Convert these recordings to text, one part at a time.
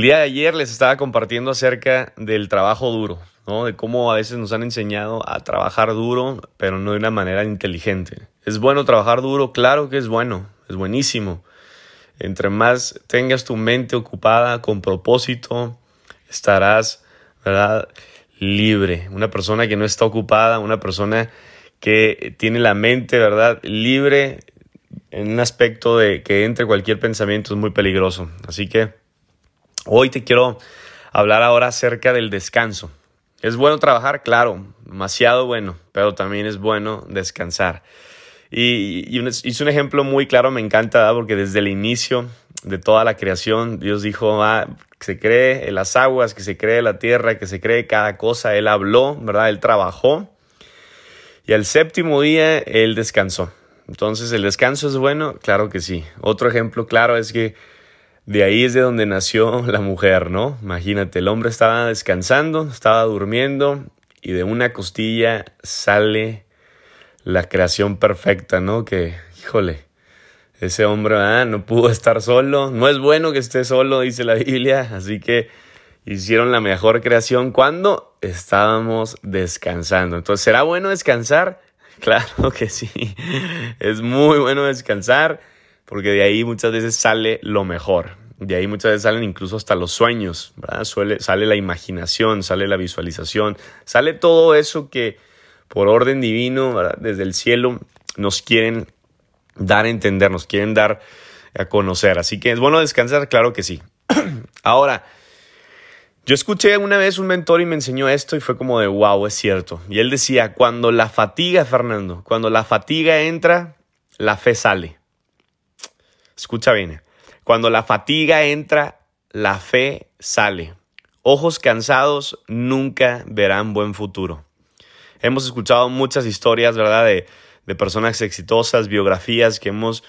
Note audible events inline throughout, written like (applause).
El día de ayer les estaba compartiendo acerca del trabajo duro, ¿no? De cómo a veces nos han enseñado a trabajar duro, pero no de una manera inteligente. ¿Es bueno trabajar duro? Claro que es bueno, es buenísimo. Entre más tengas tu mente ocupada con propósito, estarás, ¿verdad? Libre. Una persona que no está ocupada, una persona que tiene la mente, ¿verdad? Libre en un aspecto de que entre cualquier pensamiento es muy peligroso. Así que hoy te quiero hablar ahora acerca del descanso. ¿Es bueno trabajar? Claro, demasiado bueno, pero también es bueno descansar. Y, y hice un ejemplo muy claro, me encanta, porque desde el inicio de toda la creación, Dios dijo, ah, que se cree las aguas, que se cree la tierra, que se cree cada cosa. Él habló, ¿verdad? Él trabajó. Y al séptimo día, Él descansó. Entonces, ¿el descanso es bueno? Claro que sí. Otro ejemplo claro es que de ahí es de donde nació (laughs) la mujer, ¿no? Imagínate, el hombre estaba descansando, estaba durmiendo y de una costilla sale la creación perfecta, ¿no? Que, híjole, ese hombre ah, no pudo estar solo. No es bueno que esté solo, dice la Biblia. Así que hicieron la mejor creación cuando estábamos descansando. Entonces, ¿será bueno descansar? (laughs) Claro que sí. Es muy bueno descansar porque de ahí muchas veces sale lo mejor. De ahí muchas veces salen incluso hasta los sueños, ¿verdad? Sale la imaginación, sale la visualización, sale todo eso que por orden divino, desde el cielo, nos quieren dar a entender, nos quieren dar a conocer. Así que es bueno descansar, claro que sí. (clears throat) Ahora, yo escuché una vez un mentor y me enseñó esto y fue como de wow, es cierto. Y él decía, cuando la fatiga, Fernando, cuando la fatiga entra, la fe sale. Escucha bien, cuando la fatiga entra, la fe sale. Ojos cansados nunca verán buen futuro. Hemos escuchado muchas historias, ¿verdad? De, personas exitosas, biografías que hemos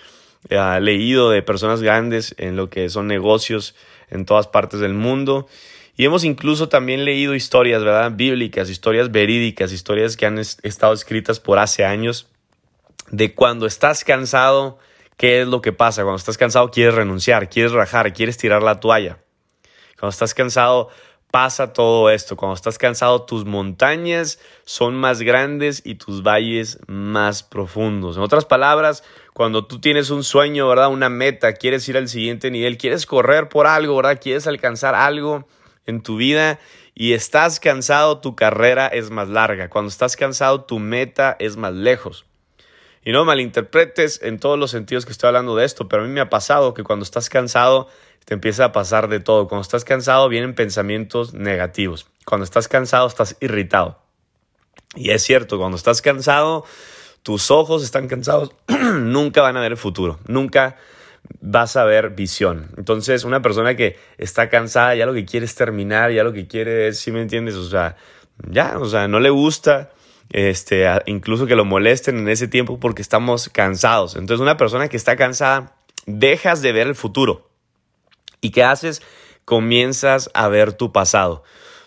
eh, leído de personas grandes en lo que son negocios en todas partes del mundo. Y hemos incluso también leído historias, ¿verdad? Bíblicas, historias verídicas, historias que han estado escritas por hace años de cuando estás cansado, ¿qué es lo que pasa? Cuando estás cansado quieres renunciar, quieres rajar, quieres tirar la toalla. Cuando estás cansado pasa todo esto. Cuando estás cansado, tus montañas son más grandes y tus valles más profundos. En otras palabras, cuando tú tienes un sueño, ¿verdad? Una meta, quieres ir al siguiente nivel, quieres correr por algo, ¿verdad? Quieres alcanzar algo en tu vida y estás cansado, tu carrera es más larga. Cuando estás cansado, tu meta es más lejos. Y no malinterpretes en todos los sentidos que estoy hablando de esto, pero a mí me ha pasado que cuando estás cansado, te empieza a pasar de todo. Cuando estás cansado vienen pensamientos negativos. Cuando estás cansado estás irritado. Y es cierto, cuando estás cansado, tus ojos están cansados, (clears throat) nunca van a ver el futuro, nunca vas a ver visión. Entonces, una persona que está cansada, ya lo que quiere es terminar, ya lo que quiere es, si me entiendes? O sea, ya, o sea, no le gusta este, incluso que lo molesten en ese tiempo porque estamos cansados. Entonces, una persona que está cansada, dejas de ver el futuro. ¿Y qué haces? Comienzas a ver tu pasado.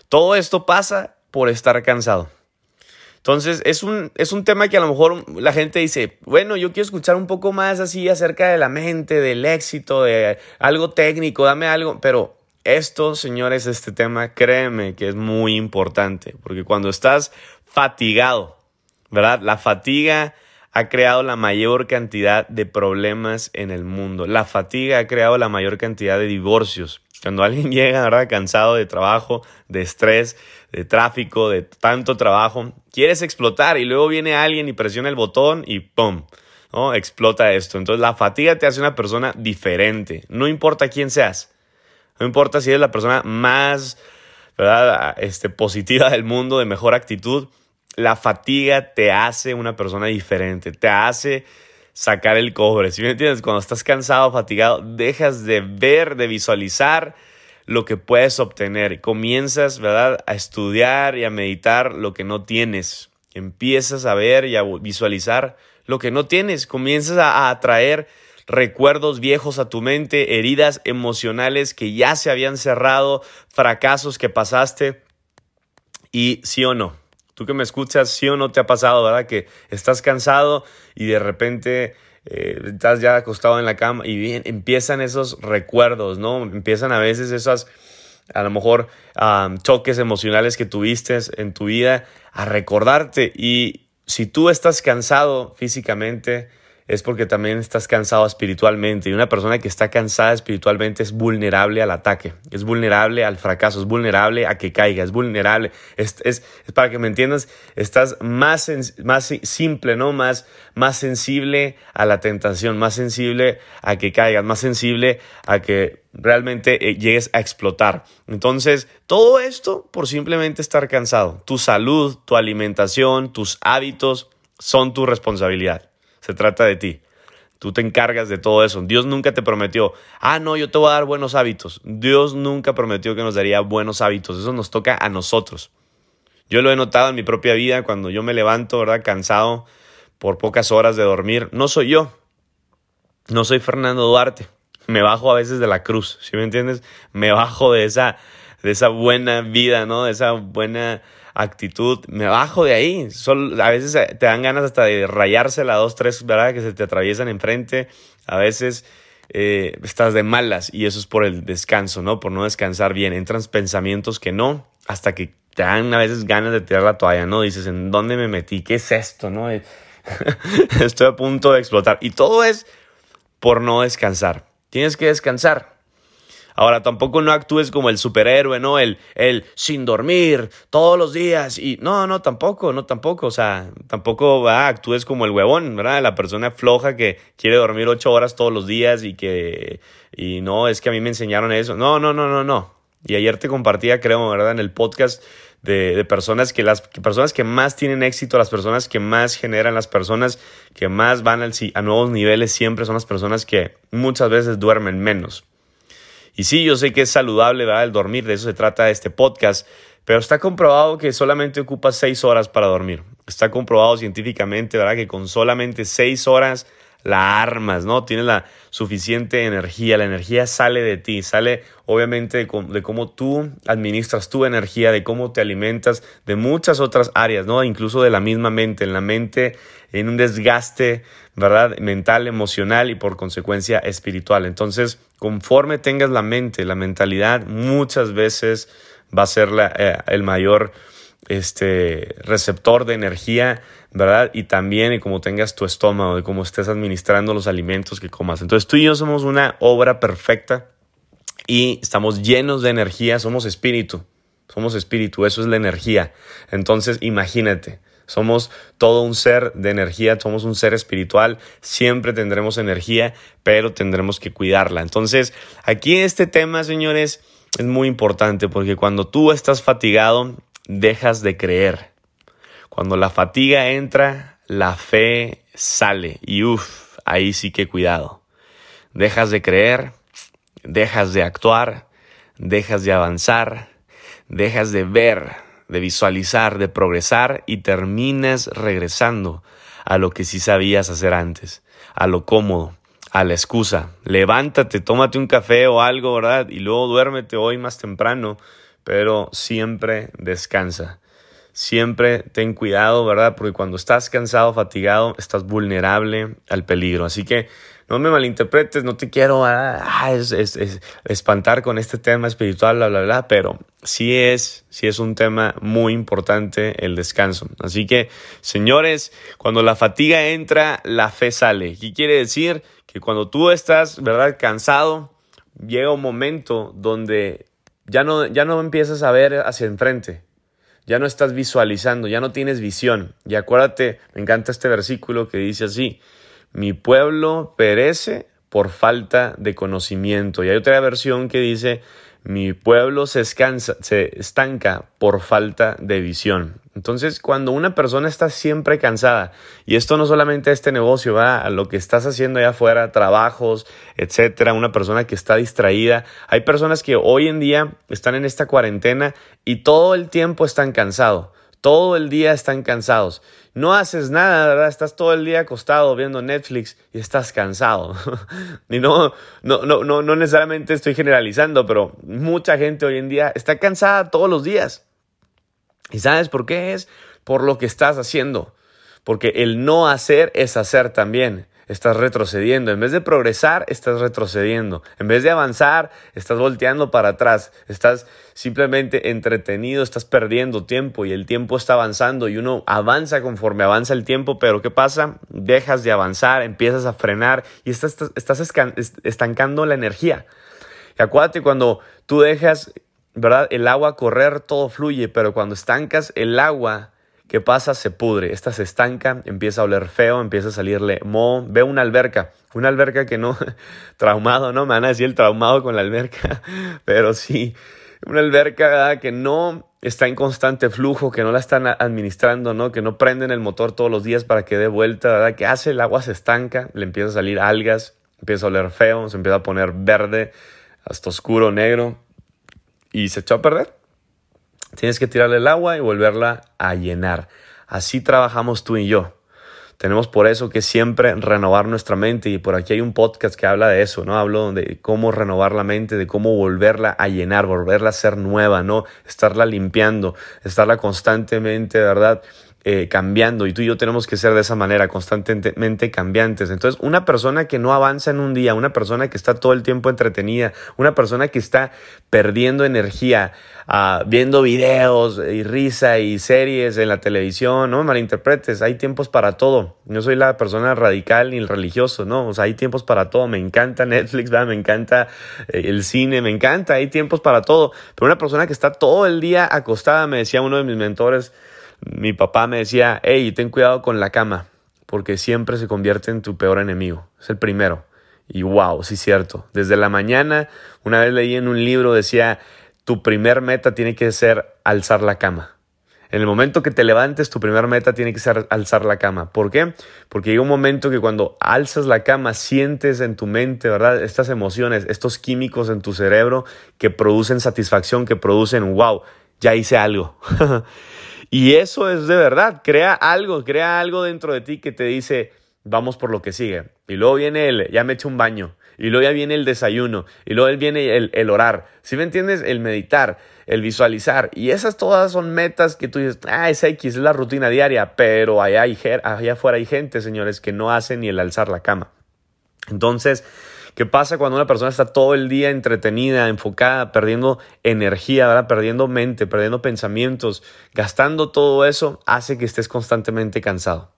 Todo esto pasa por estar cansado. Entonces, es un, es un tema que a lo mejor la gente dice, bueno, yo quiero escuchar un poco más así acerca de la mente, del éxito, de algo técnico, dame algo, pero esto, señores, este tema, créeme que es muy importante, porque cuando estás fatigado, ¿verdad? La fatiga ha creado la mayor cantidad de problemas en el mundo. La fatiga ha creado la mayor cantidad de divorcios. Cuando alguien (laughs) llega, ¿verdad? Cansado de trabajo, de estrés, de tráfico, de tanto trabajo, quieres explotar y luego viene alguien y presiona el botón y ¡pum! ¿no? Explota esto. Entonces la fatiga te hace una persona diferente. No importa quién seas. No importa si eres la persona más ¿verdad? Este, positiva del mundo, de mejor actitud la fatiga te hace una persona diferente, te hace sacar el cobre. Si me entiendes? Cuando estás cansado, fatigado, dejas de ver, de visualizar lo que puedes obtener. Comienzas, ¿verdad?, a estudiar y a meditar lo que no tienes. Empiezas a ver y a visualizar lo que no tienes. Comienzas a atraer recuerdos viejos a tu mente, heridas emocionales que ya se habían cerrado, fracasos que pasaste. Y sí o no, Tú que me escuchas, sí o no te ha pasado, ¿verdad? Que estás cansado y de repente eh, estás ya acostado en la cama y bien, empiezan esos recuerdos, ¿no? Empiezan a veces esas a lo mejor choques emocionales que tuviste en tu vida, a recordarte. Y si tú estás cansado físicamente, es porque también estás cansado espiritualmente. Y una persona que está cansada espiritualmente es vulnerable al ataque, es vulnerable al fracaso, es vulnerable a que caiga, es vulnerable. Es, es, para que me entiendas, estás más, más simple, ¿no? Más, más sensible a la tentación, más sensible a que caigas, más sensible a que realmente eh, llegues a explotar. Entonces, todo esto por simplemente estar cansado. Tu salud, tu alimentación, tus hábitos son tu responsabilidad. Se trata de ti. Tú te encargas de todo eso. Dios nunca te prometió, ah, no, yo te voy a dar buenos hábitos. Dios nunca prometió que nos daría buenos hábitos. Eso nos toca a nosotros. Yo lo he notado en mi propia vida cuando yo me levanto, ¿verdad? Cansado por pocas horas de dormir. No soy yo. No soy Fernando Duarte. Me bajo a veces de la cruz, ¿sí me entiendes? Me bajo de esa, de esa buena vida, ¿no? De esa buena actitud, me bajo de ahí. a veces eh, te dan ganas hasta de rayársela dos, tres, ¿verdad? Que se te atraviesan enfrente. A veces eh, estás de malas y eso es por el descanso, ¿no? Por no descansar bien. Entran pensamientos que no, hasta que te dan a veces ganas de tirar la toalla, ¿no? Dices, ¿en dónde me metí? ¿Qué es esto, no? (laughs) Estoy a punto de explotar. Y todo es por no descansar. Tienes que descansar. Ahora, tampoco no actúes como el superhéroe, ¿no? El, el sin dormir todos los días. Y no, no, tampoco, no, tampoco. O sea, tampoco actúes como el huevón, ¿verdad? La persona floja que quiere dormir ocho horas todos los días y que, y no, es que a mí me enseñaron eso. No, no, no, no, no. Y ayer te compartía, creo, ¿verdad? En el podcast de, de, personas que las personas que más tienen éxito, las personas que más generan, las personas que más van al, a nuevos niveles siempre son las personas que muchas veces duermen menos. Y sí, yo sé que es saludable, ¿verdad? El dormir, de eso se trata este podcast, pero está comprobado que solamente ocupas seis horas para dormir. Está comprobado científicamente, ¿verdad? Que con solamente seis horas la armas, ¿no? Tienes la suficiente energía, la energía sale de ti, sale obviamente de, cómo tú administras tu energía, de cómo te alimentas, de muchas otras áreas, ¿no? Incluso de la misma mente, en la mente, en un desgaste, ¿verdad? Mental, emocional y por consecuencia espiritual. Entonces, conforme tengas la mente, la mentalidad, muchas veces va a ser eh, el mayor este, receptor de energía, ¿verdad? Y también de cómo tengas tu estómago, de cómo estés administrando los alimentos que comas. Entonces tú y yo somos una obra perfecta y estamos llenos de energía, somos espíritu, somos espíritu, eso es la energía. Entonces imagínate, somos todo un ser de energía, somos un ser espiritual, siempre tendremos energía, pero tendremos que cuidarla. Entonces aquí este tema, señores, es muy importante porque cuando tú estás fatigado, dejas de creer. Cuando la fatiga entra, la fe sale. Y uff, ahí sí que cuidado. Dejas de creer, dejas de actuar, dejas de avanzar, dejas de ver, de visualizar, de progresar y terminas regresando a lo que sí sabías hacer antes, a lo cómodo, a la excusa. Levántate, tómate un café o algo, ¿verdad? Y luego duérmete hoy más temprano pero siempre descansa. Siempre ten cuidado, ¿verdad? Porque cuando estás cansado, fatigado, estás vulnerable al peligro. Así que no me malinterpretes, no te quiero ah, ah, espantar con este tema espiritual, bla, bla, bla, pero sí es, sí es un tema muy importante el descanso. Así que, señores, cuando la fatiga entra, la fe sale. ¿Qué quiere decir? Que cuando tú estás, ¿verdad? Cansado, llega un momento donde ya no, ya no empiezas a ver hacia enfrente, ya no estás visualizando, ya no tienes visión. Y acuérdate, me encanta este versículo que dice así, mi pueblo perece por falta de conocimiento. Y hay otra versión que dice, mi pueblo se, se estanca por falta de visión. Entonces, cuando una persona está siempre cansada, y esto no solamente este negocio, va a lo que estás haciendo allá afuera, trabajos, etcétera, una persona que está distraída. Hay personas que hoy en día están en esta cuarentena y todo el tiempo están cansados. Todo el día están cansados. No haces nada, ¿verdad? Estás todo el día acostado viendo Netflix y estás cansado. (laughs) y no, no, no, no, no necesariamente estoy generalizando, pero mucha gente hoy en día está cansada todos los días. ¿Y sabes por qué es? Por lo que estás haciendo. Porque el no hacer es hacer también. Estás retrocediendo. En vez de progresar, estás retrocediendo. En vez de avanzar, estás volteando para atrás. Estás simplemente entretenido, estás perdiendo tiempo y el tiempo está avanzando y uno avanza conforme avanza el tiempo, pero ¿qué pasa? Dejas de avanzar, empiezas a frenar y estás, estancando la energía. Acuérdate, cuando tú dejas, ¿verdad? El agua correr, todo fluye, pero cuando estancas el agua, ¿Qué pasa? Se pudre, esta se estanca, empieza a oler feo, empieza a salirle moho. Ve una alberca, una alberca que no, (laughs) traumado, ¿no? Me van a decir el traumado con la alberca, (laughs) pero sí, una alberca que no está en constante flujo, que no la están administrando, ¿no? Que no prenden el motor todos los días para que dé vuelta, ¿verdad? ¿Qué hace? El agua se estanca, le empieza a salir algas, empieza a oler feo, se empieza a poner verde, hasta oscuro, negro, y se echó a perder. Tienes que tirarle el agua y volverla a llenar. Así trabajamos tú y yo. Tenemos por eso que siempre renovar nuestra mente y por aquí hay un podcast que habla de eso, ¿no? Hablo de cómo renovar la mente, de cómo volverla a llenar, volverla a ser nueva, ¿no? Estarla limpiando, estarla constantemente, ¿verdad? Eh, cambiando y tú y yo tenemos que ser de esa manera, constantemente cambiantes. Entonces, una persona que no avanza en un día, una persona que está todo el tiempo entretenida, una persona que está perdiendo energía, uh, viendo videos y risa y series en la televisión, no me malinterpretes, hay tiempos para todo. Yo soy la persona radical ni el religioso, ¿no? O sea, hay tiempos para todo. Me encanta Netflix, me encanta eh, el cine, me encanta, hay tiempos para todo. Pero una persona que está todo el día acostada, me decía uno de mis mentores, mi papá me decía, hey, ten cuidado con la cama, porque siempre se convierte en tu peor enemigo. Es el primero. Y wow, sí cierto. Desde la mañana, una vez leí en un libro, decía, tu primer meta tiene que ser alzar la cama. En el momento que te levantes, tu primer meta tiene que ser alzar la cama. ¿Por qué? Porque llega un momento que cuando alzas la cama, sientes en tu mente, ¿verdad? Estas emociones, estos químicos en tu cerebro que producen satisfacción, que producen, wow, ya hice algo. (laughs) Y eso es de verdad, crea algo, crea algo dentro de ti que te dice, vamos por lo que sigue. Y luego viene el, ya me echo un baño. Y luego ya viene el desayuno. Y luego viene el, orar. ¿Sí me entiendes? El meditar, el visualizar. Y esas todas son metas que tú dices, ah, es X, es la rutina diaria. Pero allá, hay, allá afuera hay gente, señores, que no hace ni el alzar la cama. Entonces, ¿Qué pasa cuando una persona está todo el día entretenida, enfocada, perdiendo energía, perdiendo mente, perdiendo pensamientos, gastando todo eso? Hace que estés constantemente cansado.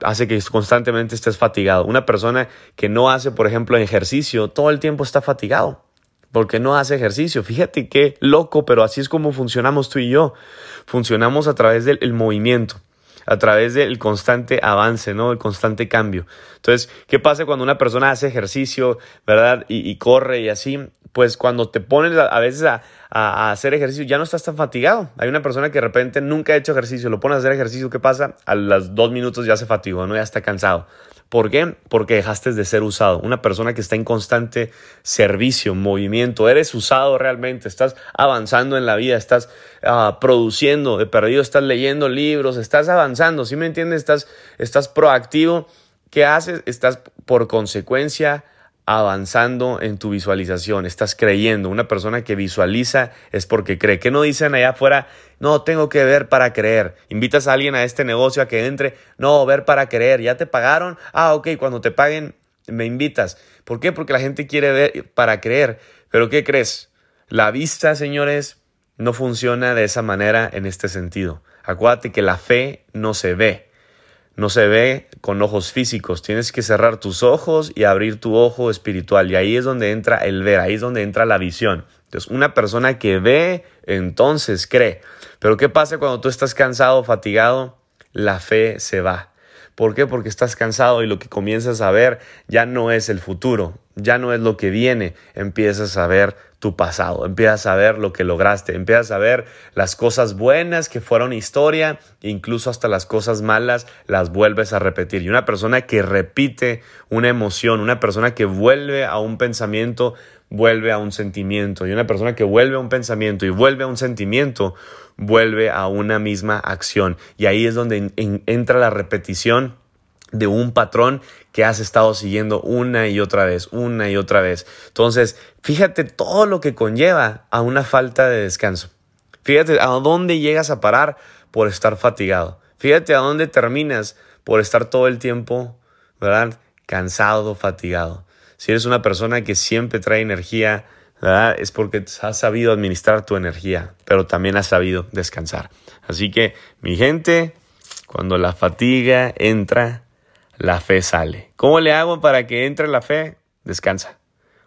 Hace que constantemente estés fatigado. Una persona que no hace, por ejemplo, ejercicio, todo el tiempo está fatigado porque no hace ejercicio. Fíjate qué loco, pero así es como funcionamos tú y yo. Funcionamos a través del movimiento a través del constante avance, ¿no? El constante cambio. Entonces, ¿qué pasa cuando una persona hace ejercicio, ¿verdad? Y, corre y así? Pues cuando te pones a, veces a, a, hacer ejercicio, ya no estás tan fatigado. Hay una persona que de repente nunca ha hecho ejercicio, lo pones a hacer ejercicio, ¿qué pasa? A los dos minutos ya se fatigó, ¿no? Ya está cansado. ¿Por qué? Porque dejaste de ser usado. Una persona que está en constante servicio, movimiento, eres usado realmente, estás avanzando en la vida, estás uh, produciendo, de perdido, estás leyendo libros, estás avanzando, ¿sí me entiendes? Estás, estás proactivo. ¿Qué haces? Estás por consecuencia avanzando en tu visualización, estás creyendo. Una persona que visualiza es porque cree. ¿Qué no dicen allá afuera? No, tengo que ver para creer. Invitas a alguien a este negocio a que entre. No, ver para creer. ¿Ya te pagaron? Ah, ok, cuando te paguen me invitas. ¿Por qué? Porque la gente quiere ver para creer. Pero ¿qué crees? La vista, señores, no funciona de esa manera en este sentido. Acuérdate que la fe no se ve no se ve con ojos físicos. Tienes que cerrar tus ojos y abrir tu ojo espiritual. Y ahí es donde entra el ver, ahí es donde entra la visión. Entonces, una persona que ve, entonces cree. Pero ¿qué pasa cuando tú estás cansado, fatigado? La fe se va. ¿Por qué? Porque estás cansado y lo que comienzas a ver ya no es el futuro, ya no es lo que viene, empiezas a ver tu pasado, empiezas a ver lo que lograste, empiezas a ver las cosas buenas que fueron historia, incluso hasta las cosas malas las vuelves a repetir. Y una persona que repite una emoción, una persona que vuelve a un pensamiento, vuelve a un sentimiento. Y una persona que vuelve a un pensamiento y vuelve a un sentimiento, vuelve a una misma acción. Y ahí es donde entra la repetición de un patrón que has estado siguiendo una y otra vez, una y otra vez. Entonces, fíjate todo lo que conlleva a una falta de descanso. Fíjate a dónde llegas a parar por estar fatigado. Fíjate a dónde terminas por estar todo el tiempo ¿verdad? Cansado, fatigado. Si eres una persona que siempre trae energía, ¿verdad? Es porque has sabido administrar tu energía, pero también has sabido descansar. Así que, mi gente, cuando la fatiga entra, la fe sale. ¿Cómo le hago para que entre la fe? Descansa.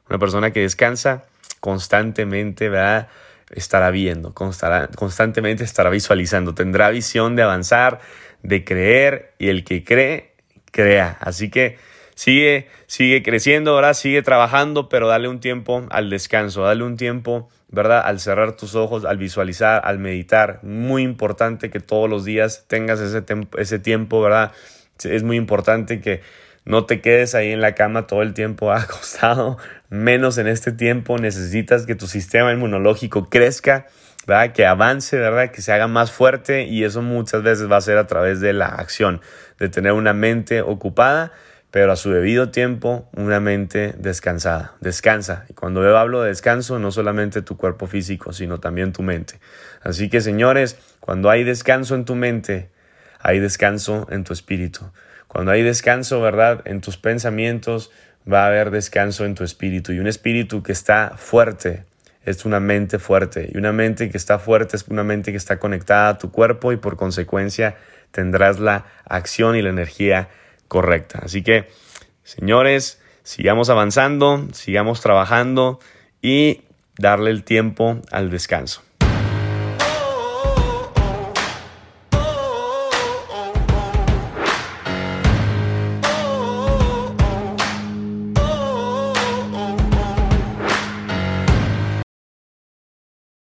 Una persona que descansa constantemente, ¿verdad? Estará viendo, constantemente estará visualizando, tendrá visión de avanzar, de creer y el que cree, crea. Así que sigue, sigue creciendo, ¿verdad? Sigue trabajando, pero dale un tiempo al descanso, dale un tiempo, ¿verdad? Al cerrar tus ojos, al visualizar, al meditar. Muy importante que todos los días tengas ese, ese tiempo, ¿verdad? Es muy importante que no te quedes ahí en la cama todo el tiempo (laughs) acostado, menos en este tiempo. Necesitas que tu sistema inmunológico crezca, ¿verdad? que avance, ¿verdad? que se haga más fuerte y eso muchas veces va a ser a través de la acción, de tener una mente ocupada, pero a su debido tiempo una mente descansada. Descansa. Y cuando yo hablo de descanso, no solamente tu cuerpo físico, sino también tu mente. Así que señores, cuando hay descanso en tu mente, hay descanso en tu espíritu. Cuando hay descanso, ¿verdad? En tus pensamientos va a haber descanso en tu espíritu. Y un espíritu que está fuerte es una mente fuerte. Y una mente que está fuerte es una mente que está conectada a tu cuerpo y por consecuencia tendrás la acción y la energía correcta. Así que, señores, sigamos avanzando, sigamos trabajando y darle el tiempo al descanso.